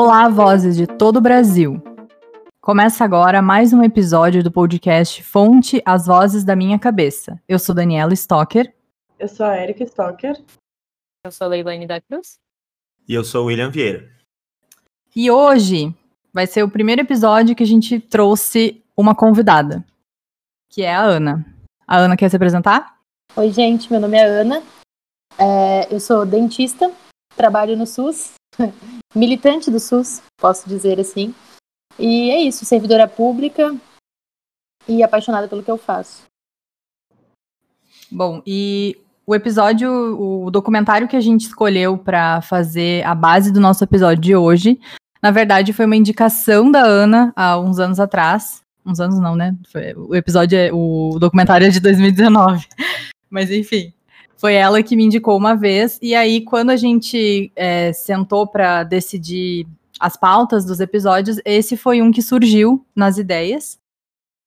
Olá, vozes de todo o Brasil. Começa agora mais um episódio do podcast Fonte As Vozes da Minha Cabeça. Eu sou Daniela Stocker. Eu sou a Erika Stocker. Eu sou a Leilane da Cruz. E eu sou o William Vieira. E hoje vai ser o primeiro episódio que a gente trouxe uma convidada, que é a Ana. A Ana quer se apresentar? Oi, gente, meu nome é Ana. É, eu sou dentista, trabalho no SUS, militante do SUS, posso dizer assim. E é isso, servidora pública e apaixonada pelo que eu faço. Bom, e o episódio, o documentário que a gente escolheu para fazer a base do nosso episódio de hoje, na verdade foi uma indicação da Ana há uns anos atrás. Uns anos não, né? Foi, o episódio, é, o documentário é de 2019. Mas enfim, foi ela que me indicou uma vez. E aí, quando a gente é, sentou para decidir as pautas dos episódios, esse foi um que surgiu nas ideias.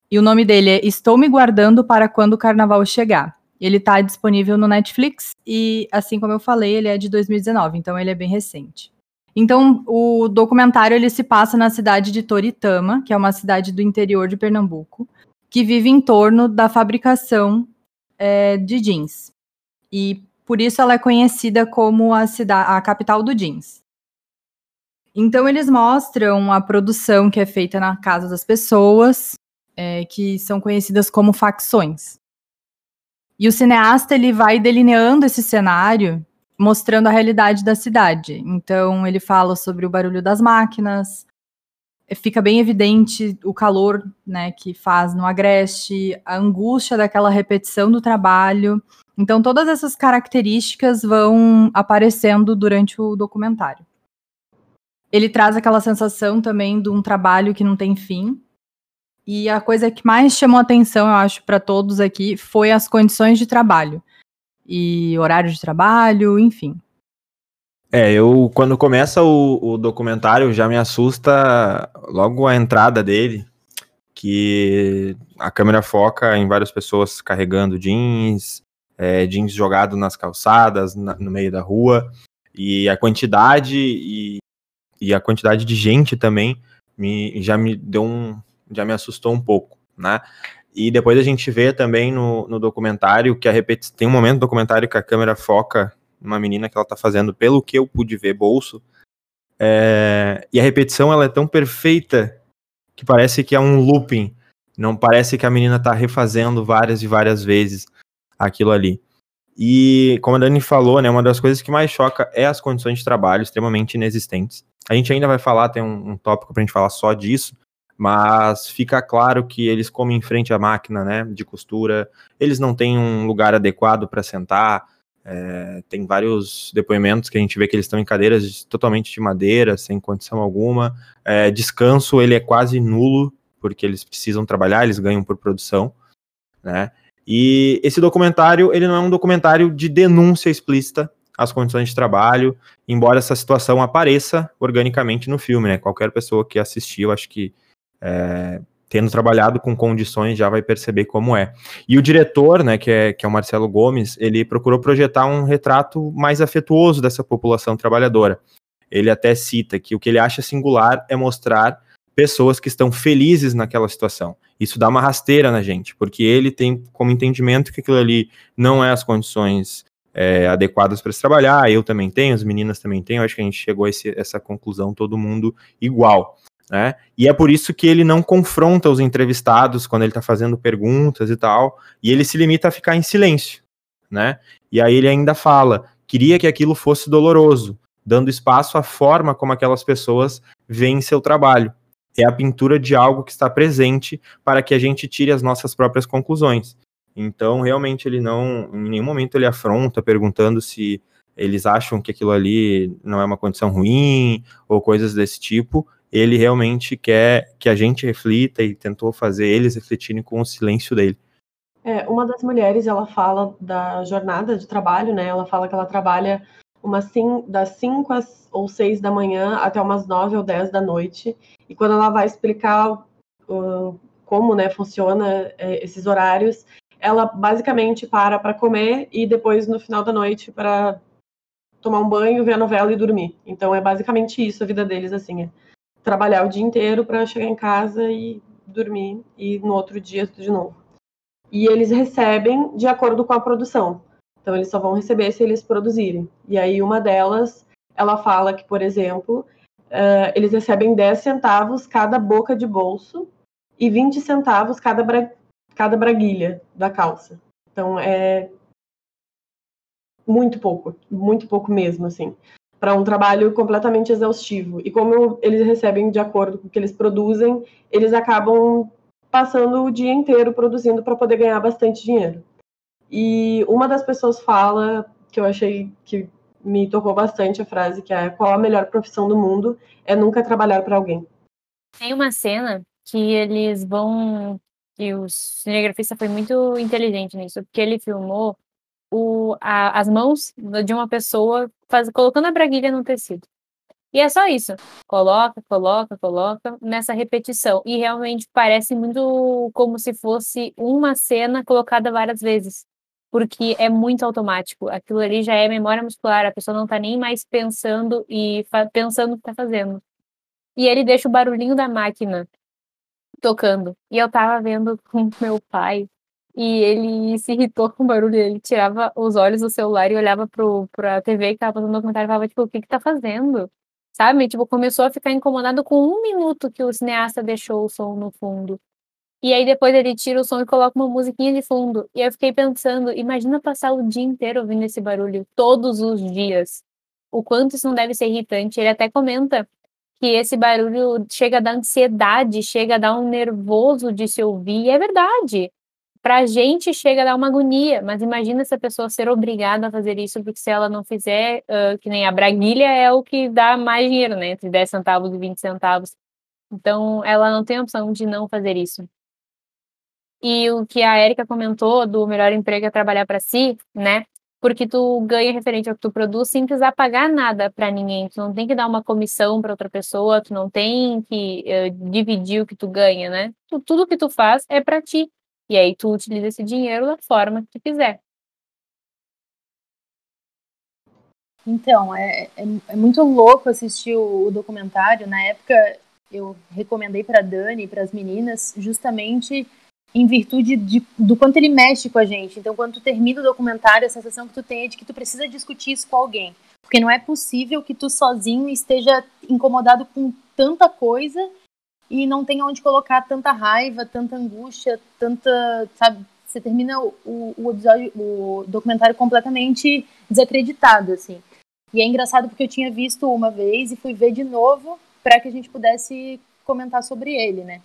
E o nome dele é Estou Me Guardando para Quando o Carnaval Chegar. Ele está disponível no Netflix e, assim como eu falei, ele é de 2019, então ele é bem recente. Então, o documentário ele se passa na cidade de Toritama, que é uma cidade do interior de Pernambuco, que vive em torno da fabricação é, de jeans. E por isso ela é conhecida como a, cidade, a capital do jeans. Então eles mostram a produção que é feita na casa das pessoas, é, que são conhecidas como facções. E o cineasta ele vai delineando esse cenário, mostrando a realidade da cidade. Então ele fala sobre o barulho das máquinas, fica bem evidente o calor né, que faz no agreste, a angústia daquela repetição do trabalho. Então todas essas características vão aparecendo durante o documentário ele traz aquela sensação também de um trabalho que não tem fim. E a coisa que mais chamou atenção, eu acho, para todos aqui foi as condições de trabalho. E horário de trabalho, enfim. É, eu, quando começa o, o documentário, já me assusta logo a entrada dele, que a câmera foca em várias pessoas carregando jeans, é, jeans jogado nas calçadas, na, no meio da rua, e a quantidade e e a quantidade de gente também me, já me deu um, já me assustou um pouco, né? E depois a gente vê também no, no documentário que a repetição, tem um momento do documentário que a câmera foca numa menina que ela tá fazendo, pelo que eu pude ver, bolso, é, e a repetição ela é tão perfeita que parece que é um looping, não parece que a menina tá refazendo várias e várias vezes aquilo ali. E como a Dani falou, né, uma das coisas que mais choca é as condições de trabalho extremamente inexistentes. A gente ainda vai falar, tem um, um tópico para a gente falar só disso, mas fica claro que eles comem em frente à máquina né, de costura, eles não têm um lugar adequado para sentar, é, tem vários depoimentos que a gente vê que eles estão em cadeiras totalmente de madeira, sem condição alguma. É, descanso ele é quase nulo, porque eles precisam trabalhar, eles ganham por produção, né? E esse documentário, ele não é um documentário de denúncia explícita, as condições de trabalho, embora essa situação apareça organicamente no filme, né? Qualquer pessoa que assistiu, acho que é, tendo trabalhado com condições já vai perceber como é. E o diretor, né, que é, que é o Marcelo Gomes, ele procurou projetar um retrato mais afetuoso dessa população trabalhadora. Ele até cita que o que ele acha singular é mostrar pessoas que estão felizes naquela situação. Isso dá uma rasteira na gente, porque ele tem como entendimento que aquilo ali não é as condições é, adequadas para se trabalhar, eu também tenho, as meninas também têm, eu acho que a gente chegou a esse, essa conclusão, todo mundo igual. Né? E é por isso que ele não confronta os entrevistados quando ele está fazendo perguntas e tal, e ele se limita a ficar em silêncio. Né? E aí ele ainda fala: queria que aquilo fosse doloroso, dando espaço à forma como aquelas pessoas veem seu trabalho. É a pintura de algo que está presente para que a gente tire as nossas próprias conclusões. Então, realmente, ele não, em nenhum momento ele afronta perguntando se eles acham que aquilo ali não é uma condição ruim ou coisas desse tipo. Ele realmente quer que a gente reflita e tentou fazer eles refletirem com o silêncio dele. É, uma das mulheres, ela fala da jornada de trabalho, né? Ela fala que ela trabalha uma sim, das 5 ou 6 da manhã até umas 9 ou 10 da noite. E quando ela vai explicar uh, como né, funciona é, esses horários, ela basicamente para para comer e depois no final da noite para tomar um banho, ver a novela e dormir. Então é basicamente isso a vida deles, assim, é trabalhar o dia inteiro para chegar em casa e dormir e no outro dia de novo. E eles recebem de acordo com a produção. Então eles só vão receber se eles produzirem. E aí uma delas, ela fala que, por exemplo, uh, eles recebem 10 centavos cada boca de bolso e 20 centavos cada, bra cada braguilha da calça. Então é muito pouco, muito pouco mesmo, assim, para um trabalho completamente exaustivo. E como eles recebem de acordo com o que eles produzem, eles acabam passando o dia inteiro produzindo para poder ganhar bastante dinheiro. E uma das pessoas fala, que eu achei que me tocou bastante a frase, que é qual a melhor profissão do mundo é nunca trabalhar para alguém. Tem uma cena que eles vão que o cinegrafista foi muito inteligente nisso, porque ele filmou o, a, as mãos de uma pessoa faz, colocando a braguilha no tecido. E é só isso. Coloca, coloca, coloca nessa repetição. E realmente parece muito como se fosse uma cena colocada várias vezes. Porque é muito automático. Aquilo ali já é memória muscular. A pessoa não tá nem mais pensando e pensando o que tá fazendo. E ele deixa o barulhinho da máquina tocando. E eu tava vendo com meu pai e ele se irritou com o barulho, ele tirava os olhos do celular e olhava pro, pra TV que tava fazendo documentário e falava, tipo, o que que tá fazendo? Sabe? Tipo, começou a ficar incomodado com um minuto que o cineasta deixou o som no fundo. E aí depois ele tira o som e coloca uma musiquinha de fundo. E eu fiquei pensando, imagina passar o dia inteiro ouvindo esse barulho, todos os dias. O quanto isso não deve ser irritante. Ele até comenta que esse barulho chega a dar ansiedade, chega a dar um nervoso de se ouvir. E é verdade para a gente chega a dar uma agonia, mas imagina essa pessoa ser obrigada a fazer isso, porque se ela não fizer, uh, que nem a braguilha é o que dá mais dinheiro, né? Entre 10 centavos e 20 centavos. Então, ela não tem opção de não fazer isso. E o que a Erika comentou do melhor emprego é trabalhar para si, né? Porque tu ganha referente ao que tu produz sem precisar pagar nada para ninguém. Tu não tem que dar uma comissão para outra pessoa, tu não tem que uh, dividir o que tu ganha, né? Tu, tudo que tu faz é para ti. E aí tu utiliza esse dinheiro da forma que tu quiser. Então, é, é, é muito louco assistir o, o, documentário. Na época, eu recomendei para Dani e para as meninas, justamente em virtude de, do quanto ele mexe com a gente. Então, quando tu termina o documentário, a sensação que tu tem é de que tu precisa discutir isso com alguém. Porque não é possível que tu sozinho esteja incomodado com tanta coisa e não tem onde colocar tanta raiva, tanta angústia, tanta, sabe, você termina o, o episódio, o documentário completamente desacreditado, assim. E é engraçado porque eu tinha visto uma vez e fui ver de novo para que a gente pudesse comentar sobre ele, né?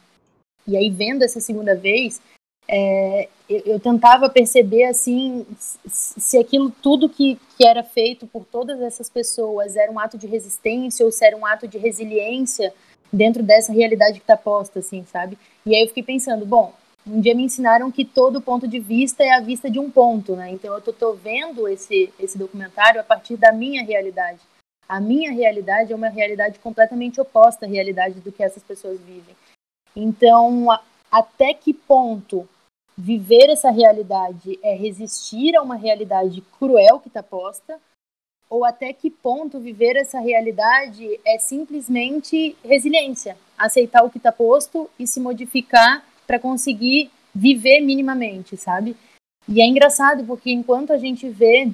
E aí vendo essa segunda vez, é, eu, eu, tentava perceber assim se aquilo tudo que, que era feito por todas essas pessoas era um ato de resistência ou se era um ato de resiliência dentro dessa realidade que está posta, assim, sabe? E aí eu fiquei pensando, bom, um dia me ensinaram que todo ponto de vista é a vista de um ponto, né? Então eu tô, tô vendo esse, esse documentário a partir da minha realidade. A minha realidade é uma realidade completamente oposta à realidade do que essas pessoas vivem. Então, a, até que ponto viver essa realidade é resistir a uma realidade cruel que está posta, ou até que ponto viver essa realidade é simplesmente resiliência, aceitar o que está posto e se modificar para conseguir viver minimamente, sabe? E é engraçado porque enquanto a gente vê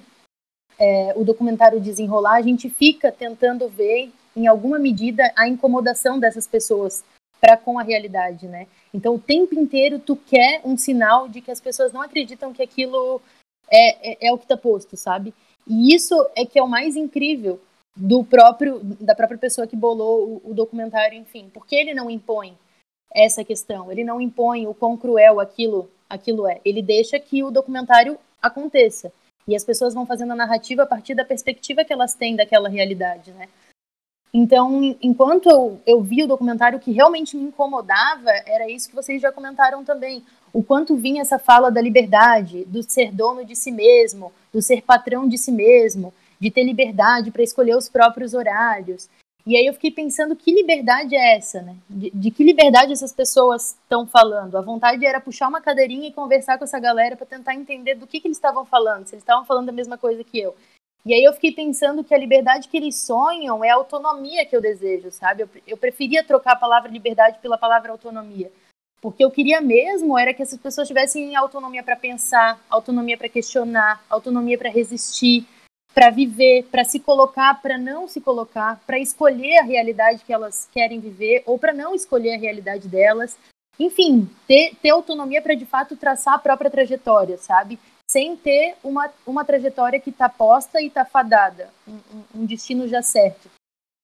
é, o documentário desenrolar, a gente fica tentando ver, em alguma medida, a incomodação dessas pessoas para com a realidade, né? Então, o tempo inteiro tu quer um sinal de que as pessoas não acreditam que aquilo é, é, é o que está posto, sabe? E isso é que é o mais incrível do próprio da própria pessoa que bolou o, o documentário, enfim, porque ele não impõe essa questão, ele não impõe o quão cruel aquilo aquilo é. Ele deixa que o documentário aconteça. E as pessoas vão fazendo a narrativa a partir da perspectiva que elas têm daquela realidade, né? Então, enquanto eu, eu vi o documentário, o que realmente me incomodava era isso que vocês já comentaram também. O quanto vinha essa fala da liberdade, do ser dono de si mesmo, do ser patrão de si mesmo, de ter liberdade para escolher os próprios horários. E aí eu fiquei pensando que liberdade é essa, né? De, de que liberdade essas pessoas estão falando? A vontade era puxar uma cadeirinha e conversar com essa galera para tentar entender do que, que eles estavam falando, se eles estavam falando a mesma coisa que eu. E aí eu fiquei pensando que a liberdade que eles sonham é a autonomia que eu desejo, sabe? Eu, eu preferia trocar a palavra liberdade pela palavra autonomia. Porque eu queria mesmo era que essas pessoas tivessem autonomia para pensar, autonomia para questionar, autonomia para resistir, para viver, para se colocar, para não se colocar, para escolher a realidade que elas querem viver ou para não escolher a realidade delas. Enfim, ter, ter autonomia para de fato traçar a própria trajetória, sabe? Sem ter uma, uma trajetória que está posta e está fadada, um, um, destino já certo.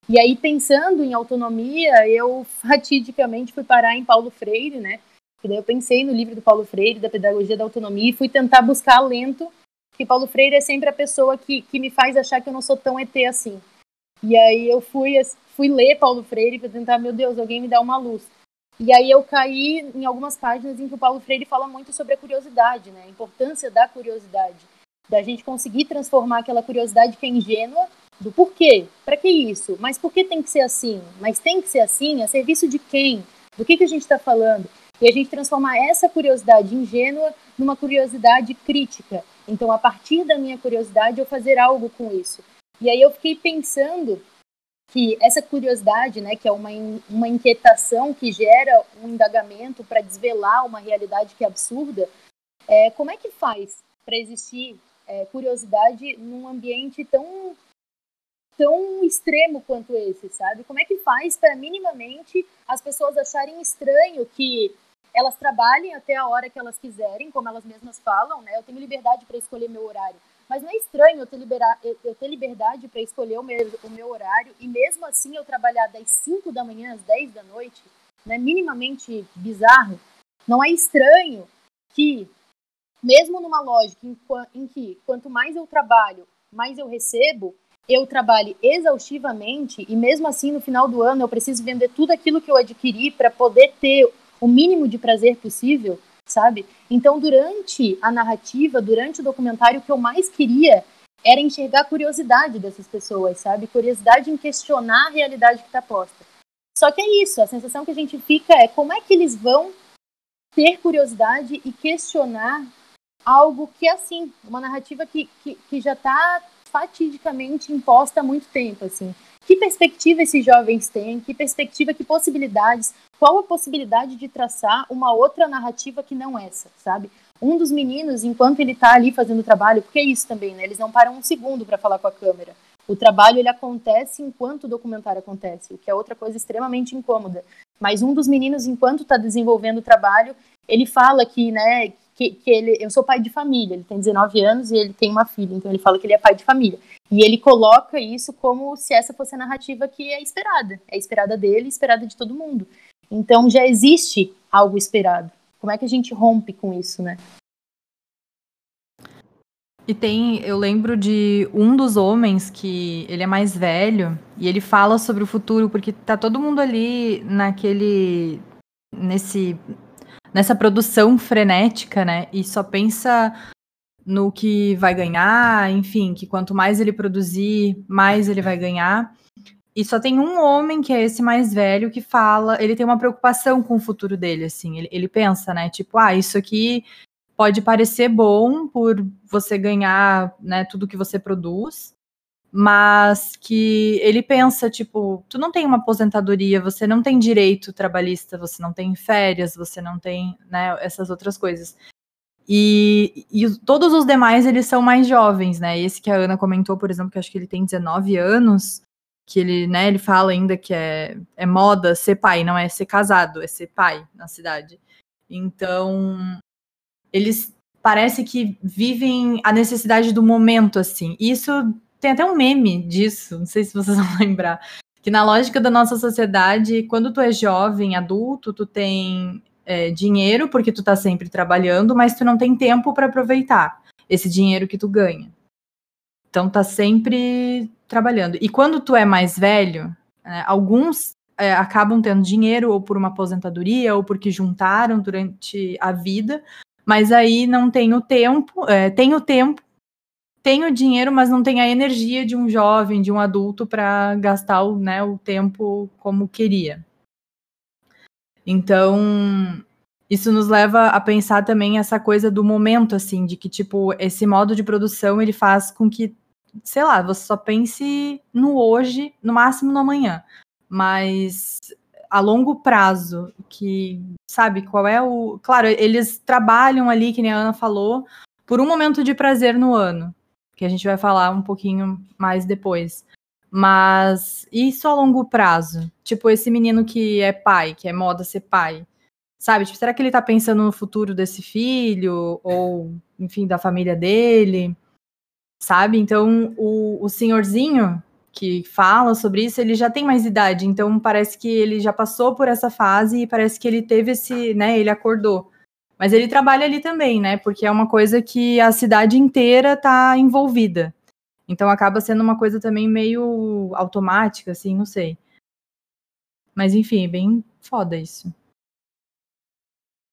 E aí, pensando em autonomia, eu fatidicamente fui parar em Paulo Freire, né? E daí eu pensei no livro do Paulo Freire, da Pedagogia da Autonomia, e fui tentar buscar alento, que Paulo Freire é sempre a pessoa que, que me faz achar que eu não sou tão ET assim. E aí eu fui, fui ler Paulo Freire para tentar, meu Deus, alguém me dá uma luz. E aí eu caí em algumas páginas em que o Paulo Freire fala muito sobre a curiosidade, né? A importância da curiosidade, da gente conseguir transformar aquela curiosidade que é ingênua do porquê, para que isso? Mas por que tem que ser assim? Mas tem que ser assim? A serviço de quem? Do que, que a gente está falando? E a gente transformar essa curiosidade ingênua numa curiosidade crítica. Então, a partir da minha curiosidade, eu fazer algo com isso. E aí eu fiquei pensando que essa curiosidade, né, que é uma, uma inquietação que gera um indagamento para desvelar uma realidade que é absurda, é, como é que faz para existir é, curiosidade num ambiente tão tão extremo quanto esse, sabe? Como é que faz para minimamente as pessoas acharem estranho que elas trabalhem até a hora que elas quiserem, como elas mesmas falam, né? Eu tenho liberdade para escolher meu horário. Mas não é estranho eu ter, liberar, eu ter liberdade para escolher o meu, o meu horário e mesmo assim eu trabalhar das 5 da manhã às 10 da noite, né, minimamente bizarro. Não é estranho que, mesmo numa lógica em, em que quanto mais eu trabalho, mais eu recebo, eu trabalhe exaustivamente e mesmo assim no final do ano eu preciso vender tudo aquilo que eu adquiri para poder ter o mínimo de prazer possível, sabe? Então, durante a narrativa, durante o documentário, o que eu mais queria era enxergar a curiosidade dessas pessoas, sabe? Curiosidade em questionar a realidade que está posta. Só que é isso, a sensação que a gente fica é como é que eles vão ter curiosidade e questionar algo que é assim, uma narrativa que, que, que já está fatidicamente imposta há muito tempo, assim. Que perspectiva esses jovens têm? Que perspectiva, que possibilidades? Qual a possibilidade de traçar uma outra narrativa que não essa, sabe? Um dos meninos, enquanto ele está ali fazendo o trabalho, porque é isso também, né? Eles não param um segundo para falar com a câmera. O trabalho ele acontece enquanto o documentário acontece, o que é outra coisa extremamente incômoda. Mas um dos meninos, enquanto está desenvolvendo o trabalho, ele fala que, né, que, que ele, eu sou pai de família, ele tem 19 anos e ele tem uma filha, então ele fala que ele é pai de família. E ele coloca isso como se essa fosse a narrativa que é esperada, é esperada dele, esperada de todo mundo. Então já existe algo esperado. Como é que a gente rompe com isso, né? E tem, eu lembro de um dos homens que ele é mais velho e ele fala sobre o futuro porque tá todo mundo ali naquele nesse nessa produção frenética, né? E só pensa no que vai ganhar, enfim, que quanto mais ele produzir, mais ele vai ganhar. E só tem um homem, que é esse mais velho, que fala, ele tem uma preocupação com o futuro dele, assim. Ele, ele pensa, né? Tipo, ah, isso aqui pode parecer bom por você ganhar, né, tudo que você produz, mas que ele pensa, tipo, tu não tem uma aposentadoria, você não tem direito trabalhista, você não tem férias, você não tem, né, essas outras coisas. E, e todos os demais, eles são mais jovens, né, esse que a Ana comentou, por exemplo, que acho que ele tem 19 anos, que ele, né, ele fala ainda que é, é moda ser pai, não é ser casado, é ser pai na cidade. Então, eles parece que vivem a necessidade do momento, assim. Isso tem até um meme disso, não sei se vocês vão lembrar. Que na lógica da nossa sociedade, quando tu é jovem, adulto, tu tem é, dinheiro porque tu tá sempre trabalhando, mas tu não tem tempo para aproveitar esse dinheiro que tu ganha. Então tá sempre trabalhando. E quando tu é mais velho, é, alguns é, acabam tendo dinheiro ou por uma aposentadoria ou porque juntaram durante a vida, mas aí não tem o tempo, é, tem o tempo, tem o dinheiro, mas não tem a energia de um jovem, de um adulto para gastar o, né, o tempo como queria. Então, isso nos leva a pensar também essa coisa do momento, assim, de que, tipo, esse modo de produção, ele faz com que sei lá, você só pense no hoje, no máximo no amanhã. Mas a longo prazo, que sabe qual é o. Claro, eles trabalham ali, que nem a Ana falou, por um momento de prazer no ano, que a gente vai falar um pouquinho mais depois. Mas isso a longo prazo? Tipo, esse menino que é pai, que é moda ser pai, sabe? Tipo, será que ele tá pensando no futuro desse filho? Ou, enfim, da família dele? Sabe? Então, o, o senhorzinho que fala sobre isso, ele já tem mais idade, então parece que ele já passou por essa fase e parece que ele teve esse, né, ele acordou. Mas ele trabalha ali também, né? Porque é uma coisa que a cidade inteira tá envolvida. Então acaba sendo uma coisa também meio automática, assim, não sei. Mas enfim, é bem foda isso.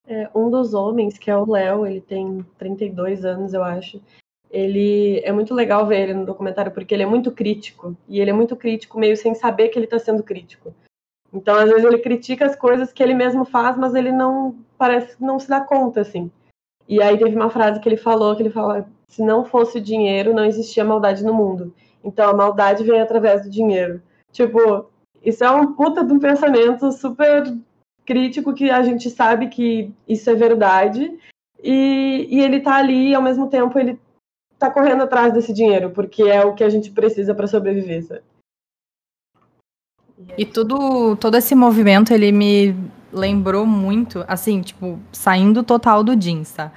É, um dos homens, que é o Léo, ele tem 32 anos, eu acho. Ele é muito legal ver ele no documentário porque ele é muito crítico e ele é muito crítico meio sem saber que ele está sendo crítico. Então, às vezes ele critica as coisas que ele mesmo faz, mas ele não parece não se dá conta assim. E aí teve uma frase que ele falou que ele fala: se não fosse o dinheiro, não existia maldade no mundo. Então a maldade vem através do dinheiro. Tipo, isso é um puta de um pensamento super crítico que a gente sabe que isso é verdade. E, e ele tá ali e ao mesmo tempo ele tá correndo atrás desse dinheiro, porque é o que a gente precisa para sobreviver, sabe? E tudo, todo esse movimento, ele me lembrou muito, assim, tipo, saindo total do jeans, tá?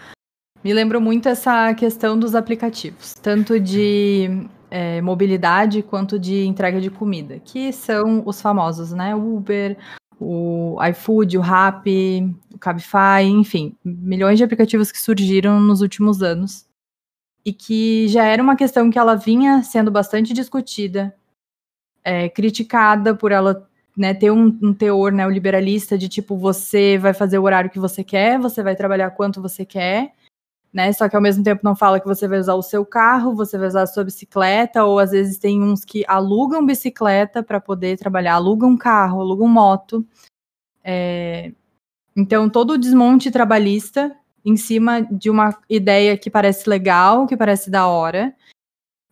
Me lembrou muito essa questão dos aplicativos, tanto de é, mobilidade quanto de entrega de comida, que são os famosos, né? Uber, o iFood, o Rappi, o Cabify, enfim, milhões de aplicativos que surgiram nos últimos anos e que já era uma questão que ela vinha sendo bastante discutida, é, criticada por ela né, ter um, um teor neoliberalista de tipo, você vai fazer o horário que você quer, você vai trabalhar quanto você quer, né? Só que ao mesmo tempo não fala que você vai usar o seu carro, você vai usar a sua bicicleta, ou às vezes tem uns que alugam bicicleta para poder trabalhar, alugam carro, alugam moto. É... Então, todo o desmonte trabalhista em cima de uma ideia que parece legal, que parece da hora.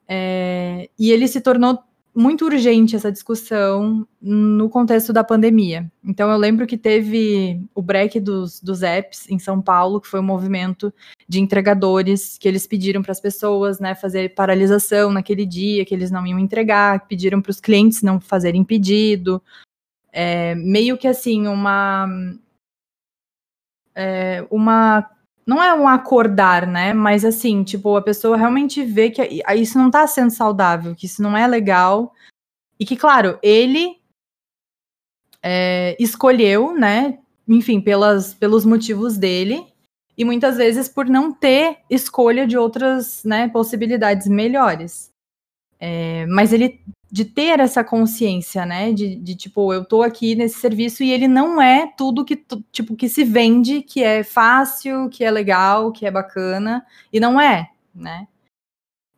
É, e ele se tornou muito urgente essa discussão no contexto da pandemia. Então eu lembro que teve o break dos, dos apps em São Paulo, que foi um movimento de entregadores que eles pediram para as pessoas, né, fazer paralisação naquele dia, que eles não iam entregar, pediram para os clientes não fazerem pedido, é, meio que assim uma é, uma não é um acordar, né? Mas assim, tipo, a pessoa realmente vê que isso não tá sendo saudável, que isso não é legal. E que, claro, ele é, escolheu, né? Enfim, pelas, pelos motivos dele, e muitas vezes por não ter escolha de outras né, possibilidades melhores. É, mas ele de ter essa consciência, né? De, de, tipo, eu tô aqui nesse serviço e ele não é tudo que tipo que se vende, que é fácil, que é legal, que é bacana, e não é, né?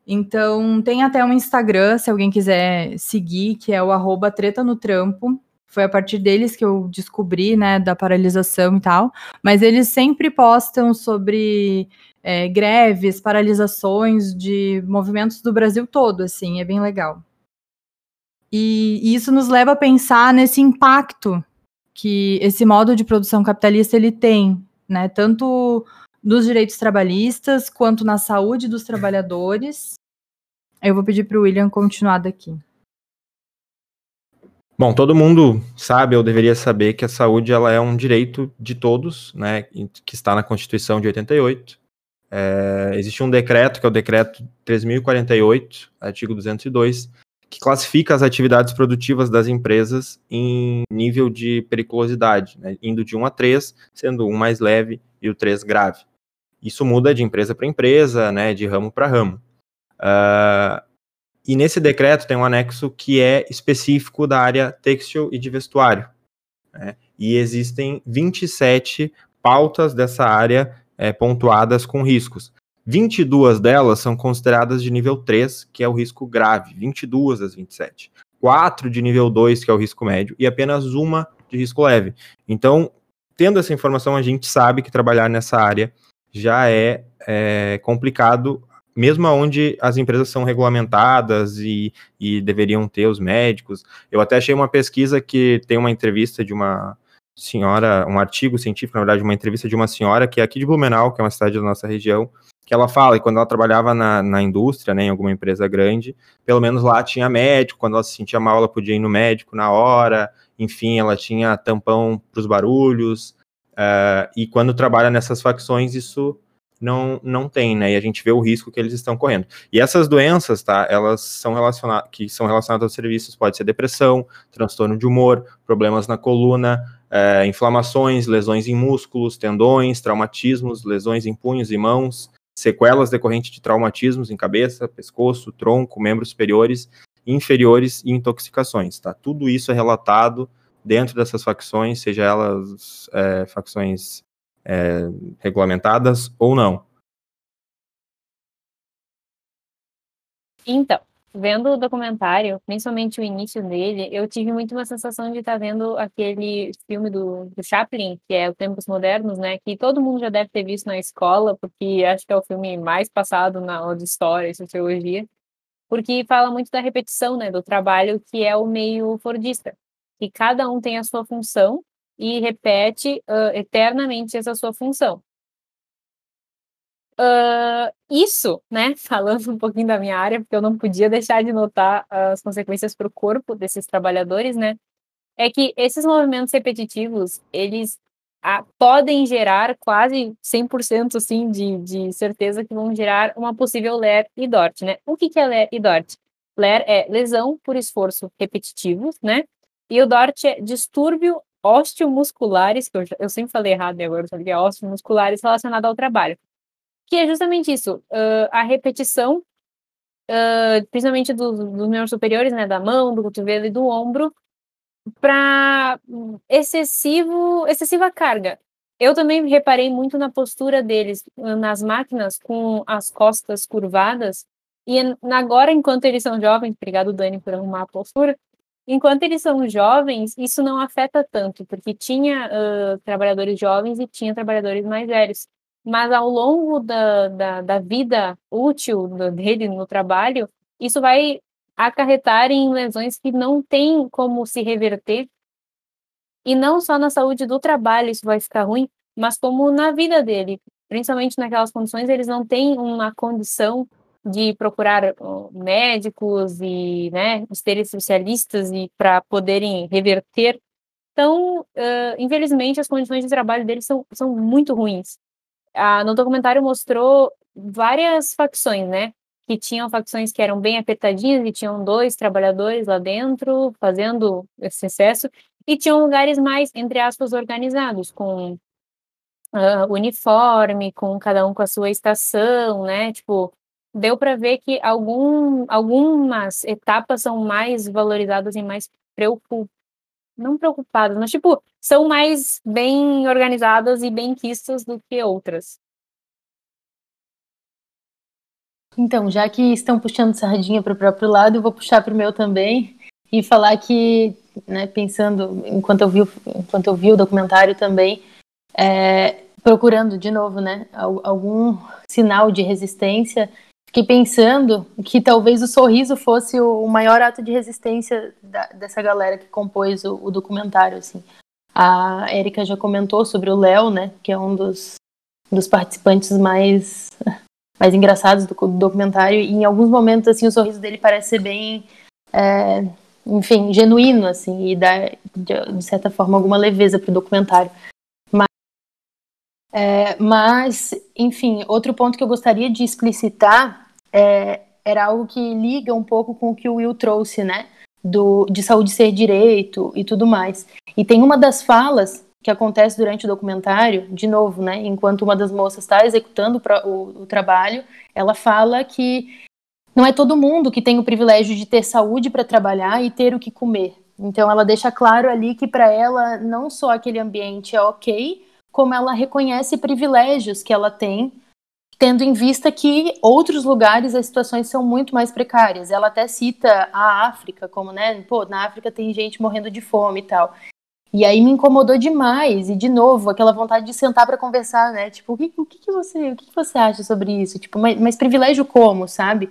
Então, tem até um Instagram, se alguém quiser seguir, que é o arroba treta no trampo. Foi a partir deles que eu descobri, né, da paralisação e tal. Mas eles sempre postam sobre é, greves, paralisações de movimentos do Brasil todo, assim, é bem legal. E, isso nos leva a pensar nesse impacto que esse modo de produção capitalista ele tem, né? Tanto nos direitos trabalhistas quanto na saúde dos trabalhadores. Eu vou pedir para o William continuar daqui. Bom, todo mundo sabe ou deveria saber que a saúde ela é um direito de todos, né, que está na Constituição de 88. É, existe um decreto, que é o decreto 3048, artigo 202, que classifica as atividades produtivas das empresas em nível de periculosidade, né, indo de 1 a 3, sendo um mais leve e o 3 grave. Isso muda de empresa para empresa, né, de ramo para ramo. Uh, e nesse decreto tem um anexo que é específico da área têxtil e de vestuário. Né, e existem 27 pautas dessa área é, pontuadas com riscos. 22 delas são consideradas de nível 3, que é o risco grave, 22 das 27. 4 de nível 2, que é o risco médio, e apenas uma de risco leve. Então, tendo essa informação, a gente sabe que trabalhar nessa área já é, é complicado, mesmo onde as empresas são regulamentadas e, e deveriam ter os médicos. Eu até achei uma pesquisa que tem uma entrevista de uma senhora, um artigo científico, na verdade, uma entrevista de uma senhora que é aqui de Blumenau, que é uma cidade da nossa região, que ela fala que quando ela trabalhava na, na indústria, né, em alguma empresa grande, pelo menos lá tinha médico, quando ela se sentia mal, ela podia ir no médico na hora, enfim, ela tinha tampão para os barulhos, uh, e quando trabalha nessas facções, isso não, não tem, né? E a gente vê o risco que eles estão correndo. E essas doenças, tá? Elas são relacionadas, que são relacionadas aos serviços, pode ser depressão, transtorno de humor, problemas na coluna, é, inflamações, lesões em músculos, tendões, traumatismos, lesões em punhos e mãos, sequelas decorrentes de traumatismos em cabeça, pescoço, tronco, membros superiores, inferiores e intoxicações, tá? Tudo isso é relatado dentro dessas facções, seja elas é, facções é, regulamentadas ou não. Então, vendo o documentário, principalmente o início dele, eu tive muito uma sensação de estar tá vendo aquele filme do, do Chaplin, que é o Tempos Modernos, né? Que todo mundo já deve ter visto na escola, porque acho que é o filme mais passado na aula de história e sociologia, porque fala muito da repetição, né? Do trabalho que é o meio fordista, que cada um tem a sua função e repete uh, eternamente essa sua função. Uh, isso, né, falando um pouquinho da minha área, porque eu não podia deixar de notar as consequências para o corpo desses trabalhadores, né, é que esses movimentos repetitivos, eles a, podem gerar quase 100% assim, de, de certeza que vão gerar uma possível LER e DORT, né. O que, que é LER e DORT? LER é lesão por esforço repetitivo, né, e o DORT é distúrbio osteomusculares, que eu, eu sempre falei errado né, agora, eu que é osteomusculares relacionado ao trabalho. Que é justamente isso, uh, a repetição, uh, principalmente do, dos membros superiores, né, da mão, do cotovelo e do ombro, para excessivo, excessiva carga. Eu também reparei muito na postura deles, nas máquinas com as costas curvadas, e agora, enquanto eles são jovens, obrigado, Dani, por arrumar a postura, Enquanto eles são jovens, isso não afeta tanto, porque tinha uh, trabalhadores jovens e tinha trabalhadores mais velhos. Mas ao longo da, da, da vida útil dele no trabalho, isso vai acarretar em lesões que não tem como se reverter. E não só na saúde do trabalho isso vai ficar ruim, mas como na vida dele. Principalmente naquelas condições, eles não têm uma condição de procurar médicos e né, terem especialistas e para poderem reverter. Então, uh, infelizmente, as condições de trabalho deles são, são muito ruins. Ah, no documentário mostrou várias facções, né? Que tinham facções que eram bem apertadinhas e tinham dois trabalhadores lá dentro fazendo esse excesso, e tinham lugares mais, entre aspas, organizados, com uh, uniforme, com cada um com a sua estação, né? Tipo, deu para ver que algum, algumas etapas são mais valorizadas e mais preocupadas, não preocupadas, mas tipo, são mais bem organizadas e bem quistas do que outras. Então, já que estão puxando sardinha para o próprio lado, eu vou puxar para o meu também e falar que, né, pensando enquanto eu vi, enquanto eu vi o documentário também, é, procurando de novo, né, algum sinal de resistência Fiquei pensando que talvez o sorriso fosse o maior ato de resistência da, dessa galera que compôs o, o documentário, assim. A Erika já comentou sobre o Léo, né, que é um dos, dos participantes mais mais engraçados do, do, documentário e em alguns momentos assim o sorriso dele parece ser bem é, enfim genuíno assim e dá de, de certa forma alguma leveza para o documentário é, mas, enfim, outro ponto que eu gostaria de explicitar é, era algo que liga um pouco com o que o Will trouxe, né? Do, de saúde ser direito e tudo mais. E tem uma das falas que acontece durante o documentário, de novo, né? Enquanto uma das moças está executando o, o trabalho, ela fala que não é todo mundo que tem o privilégio de ter saúde para trabalhar e ter o que comer. Então ela deixa claro ali que para ela não só aquele ambiente é ok, como ela reconhece privilégios que ela tem, tendo em vista que outros lugares as situações são muito mais precárias. Ela até cita a África, como, né, pô, na África tem gente morrendo de fome e tal. E aí me incomodou demais. E de novo, aquela vontade de sentar para conversar, né? Tipo, o que, o que, você, o que você acha sobre isso? Tipo, mas, mas privilégio como, sabe?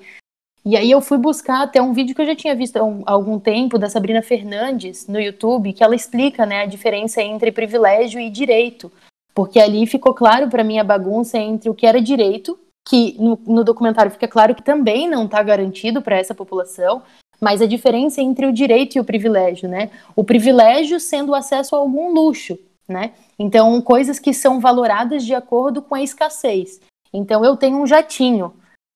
E aí eu fui buscar até um vídeo que eu já tinha visto há, um, algum tempo da Sabrina Fernandes no YouTube, que ela explica, né, a diferença entre privilégio e direito, porque ali ficou claro para mim a bagunça entre o que era direito, que no, no documentário fica claro que também não está garantido para essa população, mas a diferença entre o direito e o privilégio, né? O privilégio sendo o acesso a algum luxo, né? Então, coisas que são valoradas de acordo com a escassez. Então, eu tenho um jatinho,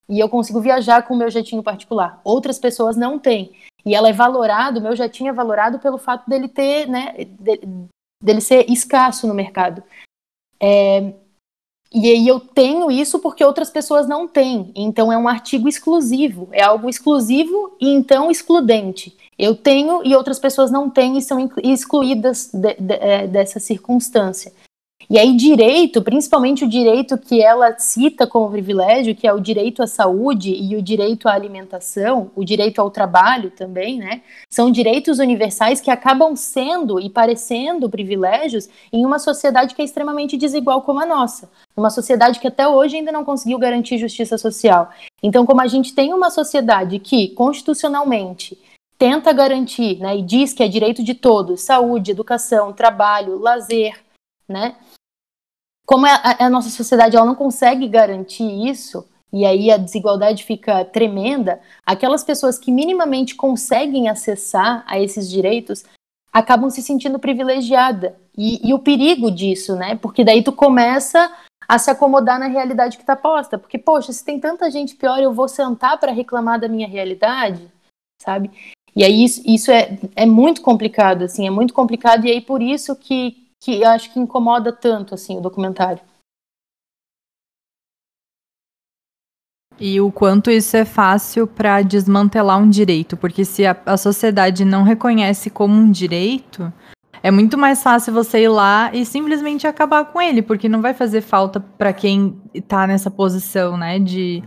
e eu consigo viajar com o meu jetinho particular. Outras pessoas não têm. E ela é valorado, o meu jetinho é valorado pelo fato dele ter, né, dele ser escasso no mercado. É, e aí eu tenho isso porque outras pessoas não têm. Então é um artigo exclusivo, é algo exclusivo e então excludente. Eu tenho e outras pessoas não têm e são excluídas de, de, é, dessa circunstância. E aí, direito, principalmente o direito que ela cita como privilégio, que é o direito à saúde e o direito à alimentação, o direito ao trabalho também, né? São direitos universais que acabam sendo e parecendo privilégios em uma sociedade que é extremamente desigual como a nossa. Uma sociedade que até hoje ainda não conseguiu garantir justiça social. Então, como a gente tem uma sociedade que, constitucionalmente, tenta garantir, né, e diz que é direito de todos, saúde, educação, trabalho, lazer, né? Como a, a, nossa sociedade ela não consegue garantir isso, e aí a desigualdade fica tremenda, aquelas pessoas que minimamente conseguem acessar a esses direitos acabam se sentindo privilegiada. E, e o perigo disso, né? Porque daí tu começa a se acomodar na realidade que está posta. Porque, poxa, se tem tanta gente pior, eu vou sentar para reclamar da minha realidade, sabe? E aí isso, isso é, é muito complicado, assim, é muito complicado, e aí por isso que, que eu acho que incomoda tanto assim o documentário. E o quanto isso é fácil para desmantelar um direito, porque se a, a, sociedade não reconhece como um direito, é muito mais fácil você ir lá e simplesmente acabar com ele, porque não vai fazer falta para quem está nessa posição, né, de,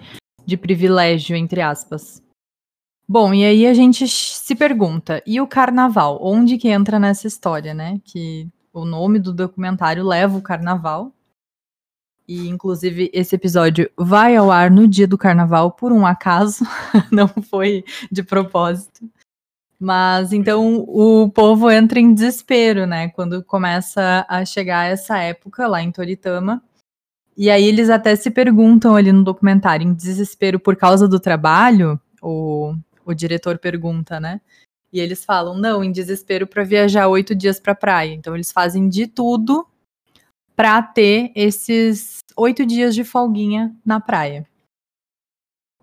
de privilégio, entre aspas. Bom, e aí a gente se pergunta, e o carnaval? Onde que entra nessa história, né? Que o nome do documentário leva o carnaval. E, inclusive, esse episódio vai ao ar no dia do carnaval, por um acaso, não foi de propósito. Mas então o povo entra em desespero, né? Quando começa a chegar essa época lá em Toritama. E aí eles até se perguntam ali no documentário, em desespero por causa do trabalho, o, o diretor pergunta, né? E eles falam, não, em desespero para viajar oito dias para praia. Então eles fazem de tudo para ter esses oito dias de folguinha na praia.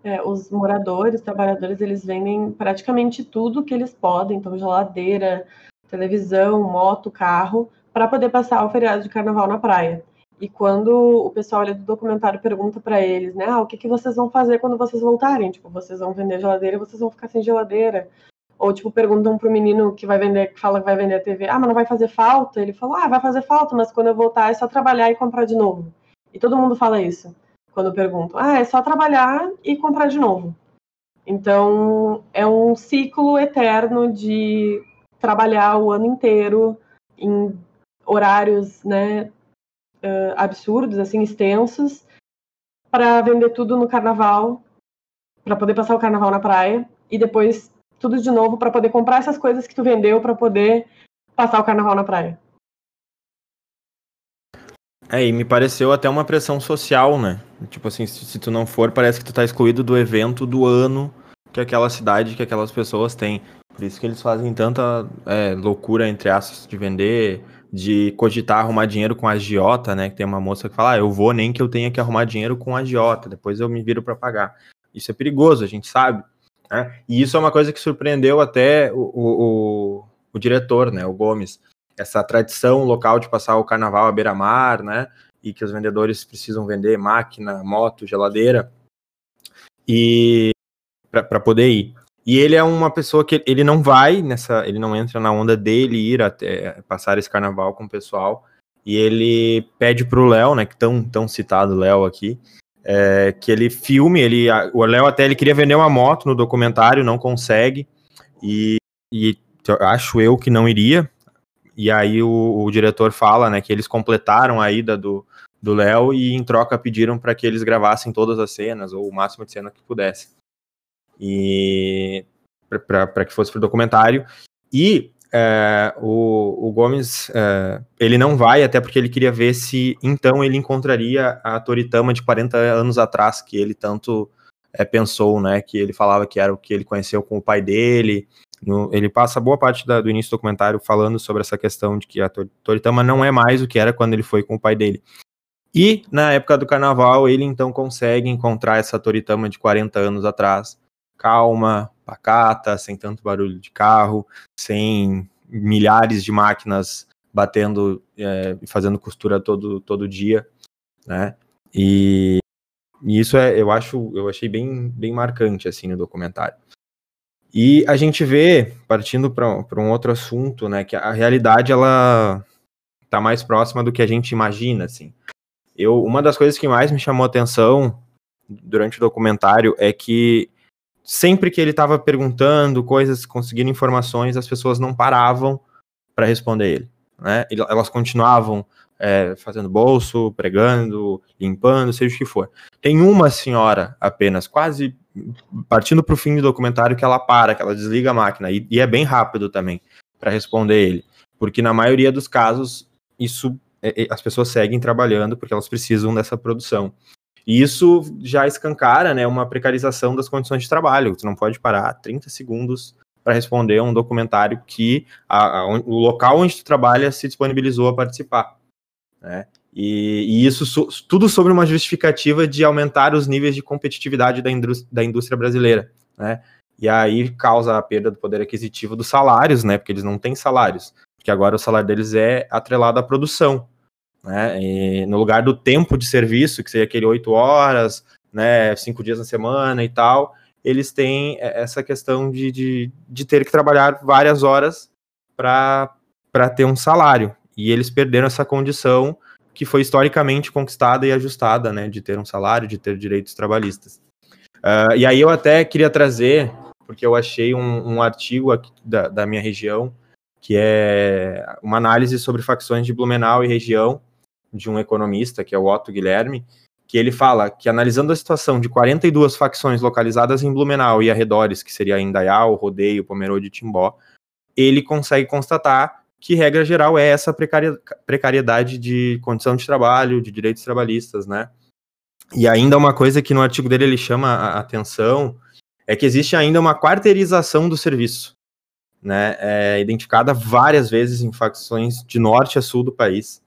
É, os moradores, trabalhadores, eles vendem praticamente tudo que eles podem, então geladeira, televisão, moto, carro, para poder passar o feriado de carnaval na praia. E quando o pessoal ali do documentário pergunta para eles, né, ah, o que, que vocês vão fazer quando vocês voltarem? Tipo, vocês vão vender geladeira vocês vão ficar sem geladeira. Ou, tipo, perguntam pro menino que vai vender, que fala que vai vender a TV, ah, mas não vai fazer falta? Ele falou, ah, vai fazer falta, mas quando eu voltar é só trabalhar e comprar de novo. E todo mundo fala isso quando perguntam. Ah, é só trabalhar e comprar de novo. Então, é um ciclo eterno de trabalhar o ano inteiro em horários, né, absurdos, assim, extensos, para vender tudo no carnaval, para poder passar o carnaval na praia e depois tudo de novo para poder comprar essas coisas que tu vendeu para poder passar o carnaval na praia. É, e me pareceu até uma pressão social, né? Tipo assim, se, se, tu não for, parece que tu tá excluído do evento do ano que aquela cidade, que aquelas pessoas têm. Por isso que eles fazem tanta é, loucura, entre aspas, de vender, de cogitar arrumar dinheiro com a agiota, né? Que tem uma moça que fala, ah, eu vou nem que eu tenha que arrumar dinheiro com a agiota, depois eu me viro para pagar. Isso é perigoso, a gente sabe. Né? E isso é uma coisa que surpreendeu até o, o, o, diretor, né, o Gomes. Essa tradição local de passar o carnaval à beira-mar, né? E que os vendedores precisam vender máquina, moto, geladeira. E para poder ir. E ele é uma pessoa que ele não vai nessa, ele não entra na onda dele ir até passar esse carnaval com o pessoal. E ele pede pro Léo, né, que tão, tão citado Léo aqui, é, que ele filme, ele, o Léo até ele queria vender uma moto no documentário, não consegue, e, e acho eu que não iria, e aí o, o, diretor fala, né, que eles completaram a ida do do Léo e em troca pediram para que eles gravassem todas as cenas ou o máximo de cena que pudessem. E para que fosse para o documentário. E é, o, o, Gomes é, ele não vai, até porque ele queria ver se então ele encontraria a Toritama de 40 anos atrás, que ele tanto é, pensou, né? Que ele falava que era o que ele conheceu com o pai dele, no, ele passa boa parte da, do início do documentário falando sobre essa questão de que a Toritama não é mais o que era quando ele foi com o pai dele. E na época do carnaval, ele então consegue encontrar essa Toritama de 40 anos atrás, calma, pacata, sem tanto barulho de carro, sem milhares de máquinas batendo e é, fazendo costura todo, todo dia, né? E, e, isso é, eu acho, eu achei bem, bem marcante assim no documentário. E a gente vê, partindo para um outro assunto, né, que a realidade ela tá mais próxima do que a gente imagina, assim. Eu, uma das coisas que mais me chamou atenção durante o documentário é que sempre que ele estava perguntando coisas, conseguindo informações, as pessoas não paravam para responder ele, né? Elas continuavam é, fazendo bolso, pregando, limpando, seja o que for. Tem uma senhora apenas, quase partindo para o fim do documentário, que ela para, que ela desliga a máquina, e, e é bem rápido também para responder ele, porque na maioria dos casos isso é, é, as pessoas seguem trabalhando porque elas precisam dessa produção. E isso já escancara né, uma precarização das condições de trabalho. Você não pode parar 30 segundos para responder um documentário que a, a, o local onde tu trabalha se disponibilizou a participar. Né? E, e, isso so, tudo sobre uma justificativa de aumentar os níveis de competitividade da, indústria, da indústria brasileira, né? E aí causa a perda do poder aquisitivo dos salários, né? Porque eles não têm salários, porque agora o salário deles é atrelado à produção, né? E no lugar do tempo de serviço, que seria aquele oito horas, né? Cinco dias na semana e tal, eles têm essa questão de, de, de ter que trabalhar várias horas para ter um salário. E eles perderam essa condição que foi historicamente conquistada e ajustada, né, de ter um salário, de ter direitos trabalhistas. Uh, e aí eu até queria trazer, porque eu achei um, um artigo da, da, minha região, que é uma análise sobre facções de Blumenau e região, de um economista, que é o Otto Guilherme, que ele fala que analisando a situação de 42 facções localizadas em Blumenau e arredores, que seria Indaial, Rodeio, Pomerode e Timbó, ele consegue constatar que regra geral é essa precariedade de condição de trabalho, de direitos trabalhistas, né? E ainda uma coisa que no artigo dele ele chama a atenção é que existe ainda uma quarteirização do serviço, né? É identificada várias vezes em facções de norte a sul do país,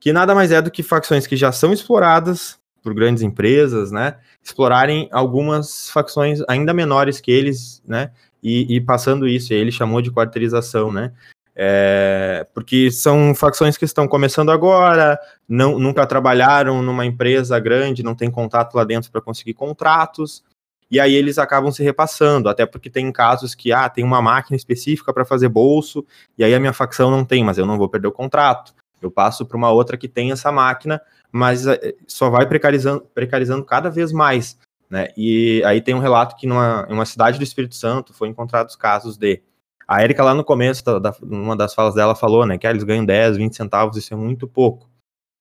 que nada mais é do que facções que já são exploradas por grandes empresas, né? Explorarem algumas facções ainda menores que eles, né? E, e passando isso, ele chamou de quarteirização, né? É, porque são facções que estão começando agora, não, nunca trabalharam numa empresa grande, não tem contato lá dentro para conseguir contratos, e aí eles acabam se repassando, até porque tem casos que, ah, tem uma máquina específica para fazer bolso, e aí a minha facção não tem, mas eu não vou perder o contrato. Eu passo para uma outra que tem essa máquina, mas eh, só vai precarizando, precarizando cada vez mais. Né? E aí tem um relato que numa, em uma cidade do Espírito Santo foi encontrados casos de a Erika lá no começo, da, uma das falas dela, falou, né, que ah, eles ganham 10, 20 centavos, isso é muito pouco.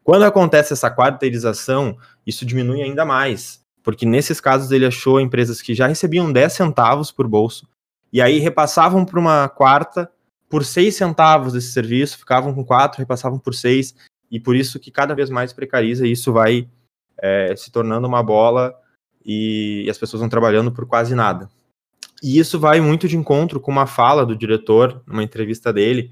Quando acontece essa quarteirização, isso diminui ainda mais, porque nesses casos ele achou empresas que já recebiam 10 centavos por bolso, e aí repassavam para uma quarta por 6 centavos desse serviço, ficavam com 4, repassavam por 6, e por isso que cada vez mais precariza, e isso vai é, se tornando uma bola, e, e as pessoas vão trabalhando por quase nada. E isso vai muito de encontro com uma fala do diretor, numa entrevista dele,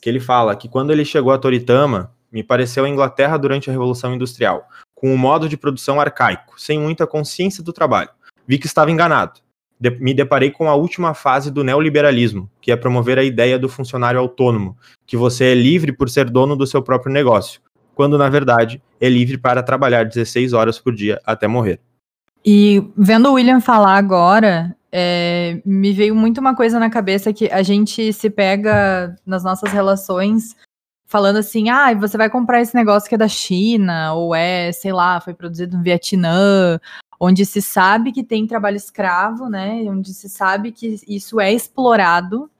que ele fala que quando ele chegou a Toritama, me pareceu a Inglaterra durante a Revolução Industrial, com um modo de produção arcaico, sem muita consciência do trabalho. Vi que estava enganado. De me deparei com a última fase do neoliberalismo, que é promover a ideia do funcionário autônomo, que você é livre por ser dono do seu próprio negócio, quando na verdade é livre para trabalhar 16 horas por dia até morrer. E vendo o William falar agora, é, me veio muito uma coisa na cabeça que a gente se pega nas nossas relações falando assim, ah, você vai comprar esse negócio que é da China, ou é, sei lá, foi produzido no Vietnã, onde se sabe que tem trabalho escravo, né? Onde se sabe que isso é explorado.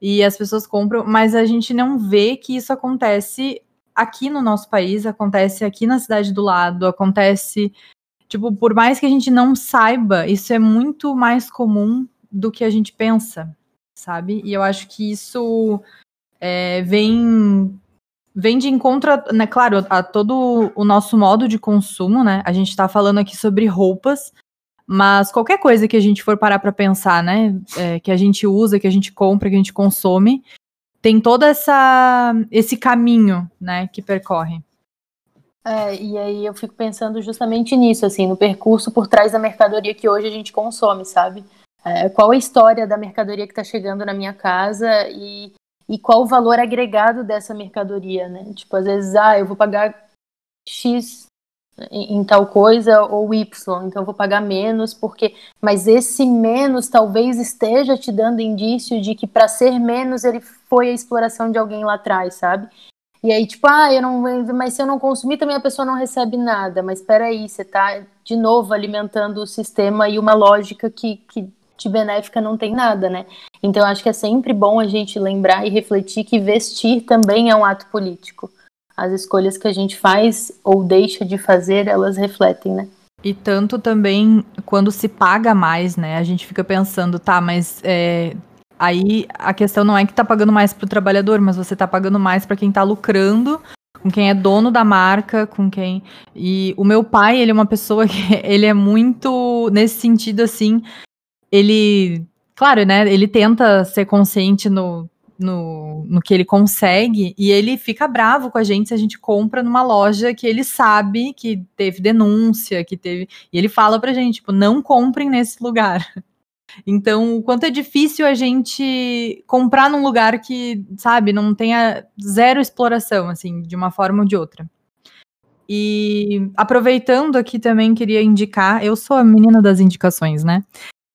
e as pessoas compram, mas a gente não vê que isso acontece aqui no nosso país, acontece aqui na cidade do lado, acontece. Tipo, por mais que a gente não saiba, isso é muito mais comum do que a gente pensa, sabe? E eu acho que isso é, vem vem de encontro, né, claro, a todo o nosso modo de consumo, né? A gente está falando aqui sobre roupas, mas qualquer coisa que a gente for parar para pensar, né, é, que a gente usa, que a gente compra, que a gente consome, tem todo essa esse caminho, né, que percorre. É, e aí eu fico pensando justamente nisso, assim, no percurso por trás da mercadoria que hoje a gente consome, sabe? É, qual a história da mercadoria que está chegando na minha casa e e qual o valor agregado dessa mercadoria, né? Tipo, às vezes, ah, eu vou pagar X em, em, tal coisa ou Y, então eu vou pagar menos porque, mas esse menos talvez esteja te dando indício de que para ser menos ele foi a exploração de alguém lá atrás, sabe? E aí, tipo, ah, eu não, mas se eu não consumir, também a pessoa não recebe nada. Mas espera aí, você está de novo alimentando o sistema e uma lógica que, que de benéfica não tem nada, né? Então acho que é sempre bom a gente lembrar e refletir que vestir também é um ato político. As escolhas que a gente faz ou deixa de fazer, elas refletem, né? E tanto também quando se paga mais, né? A gente fica pensando, tá, mas é, aí a questão não é que tá pagando mais pro trabalhador, mas você tá pagando mais para quem tá lucrando, com quem é dono da marca, com quem. E o meu pai, ele é uma pessoa que ele é muito nesse sentido assim, ele, claro, né, ele tenta ser consciente no, no, no que ele consegue e ele fica bravo com a gente se a gente compra numa loja que ele sabe que teve denúncia, que teve. E ele fala pra gente, tipo, não comprem nesse lugar. Então, o quanto é difícil a gente comprar num lugar que, sabe, não tenha zero exploração, assim, de uma forma ou de outra. E aproveitando aqui também queria indicar, eu sou a menina das indicações, né?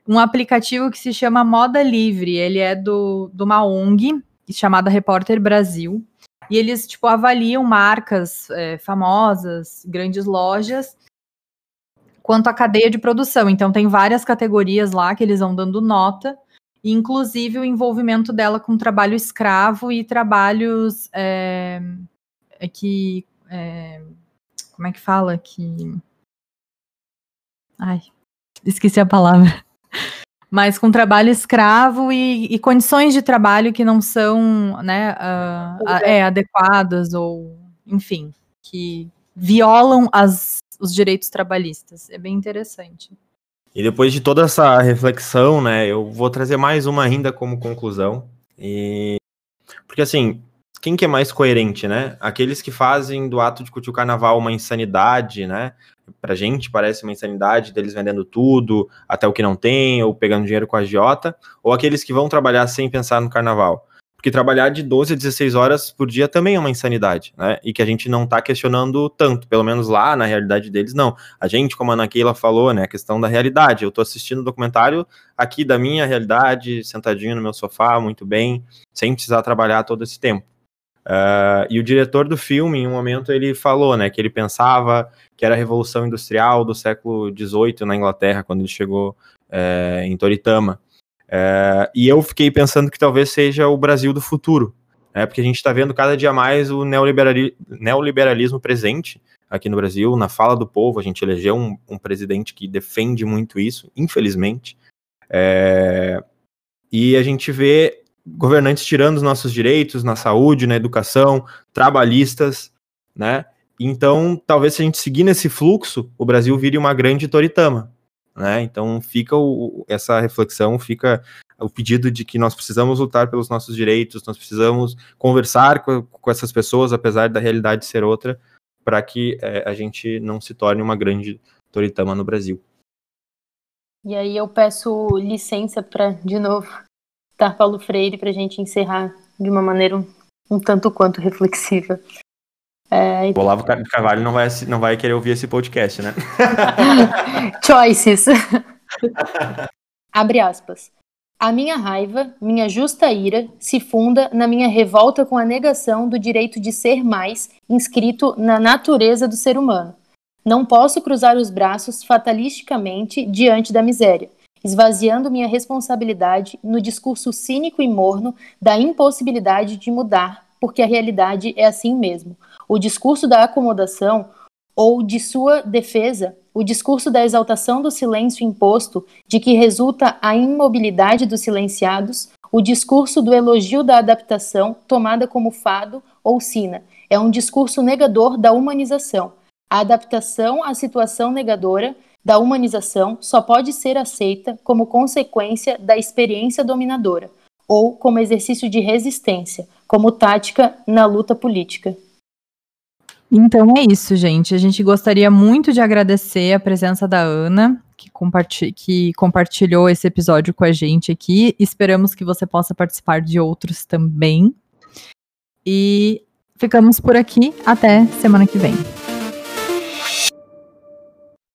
Um aplicativo que se chama Moda Livre. Ele é do, de uma ONG chamada Repórter Brasil. E eles, tipo, avaliam marcas é, famosas, grandes lojas, quanto à cadeia de produção. Então, tem várias categorias lá que eles vão dando nota, inclusive o envolvimento dela com trabalho escravo e trabalhos é, é que. É, como é que fala? Que. Ai, esqueci a palavra mas com trabalho escravo e, e, condições de trabalho que não são né, uh, é, adequadas ou, enfim, que violam as, os direitos trabalhistas. É bem interessante. E depois de toda essa reflexão, né, eu vou trazer mais uma ainda como conclusão. E porque assim, quem que é mais coerente, né? Aqueles que fazem do ato de curtir o carnaval uma insanidade, né? pra gente parece uma insanidade deles vendendo tudo, até o que não tem, ou pegando dinheiro com a agiota, ou aqueles que vão trabalhar sem pensar no carnaval. Porque trabalhar de 12 a 16 horas por dia também é uma insanidade, né? E que a gente não tá questionando tanto, pelo menos lá na realidade deles, não. A gente, como a Ana Keila falou, né, a questão da realidade. Eu tô assistindo o documentário aqui da minha realidade, sentadinho no meu sofá, muito bem, sem precisar trabalhar todo esse tempo. Uh, e o diretor do filme, em um momento, ele falou, né, que ele pensava que era a Revolução Industrial do século XVIII na Inglaterra, quando ele chegou é, em Toritama. É, e eu fiquei pensando que talvez seja o Brasil do futuro, né, porque a gente está vendo cada dia mais o neoliberali neoliberalismo presente aqui no Brasil, na fala do povo, a gente elegeu um, um presidente que defende muito isso, infelizmente. É, e a gente vê governantes tirando os nossos direitos na saúde, na educação, trabalhistas, né? Então, talvez se a gente seguir nesse fluxo, o Brasil vire uma grande Toritama, né? Então, fica o, essa reflexão, fica o pedido de que nós precisamos lutar pelos nossos direitos, nós precisamos conversar com, com essas pessoas, apesar da realidade ser outra, para que é, a gente não se torne uma grande Toritama no Brasil. E aí eu peço licença para, de novo, citar Paulo Freire para a gente encerrar de uma maneira um, um tanto quanto reflexiva. É, então... O Olavo Carvalho não vai, não vai querer ouvir esse podcast, né? Choices. Abre aspas. A minha raiva, minha justa ira, se funda na minha revolta com a negação do direito de ser mais, inscrito na natureza do ser humano. Não posso cruzar os braços fatalisticamente diante da miséria esvaziando minha responsabilidade no discurso cínico e morno da impossibilidade de mudar, porque a realidade é assim mesmo. O discurso da acomodação ou de sua defesa, o discurso da exaltação do silêncio imposto, de que resulta a imobilidade dos silenciados, o discurso do elogio da adaptação, tomada como fado ou sina, é um discurso negador da humanização. A adaptação à situação negadora da humanização só pode ser aceita como consequência da experiência dominadora, ou como exercício de resistência, como tática na luta política. Então é isso, gente. A gente gostaria muito de agradecer a presença da Ana, que, comparti que compartilhou esse episódio com a gente aqui. Esperamos que você possa participar de outros também. E ficamos por aqui. Até semana que vem.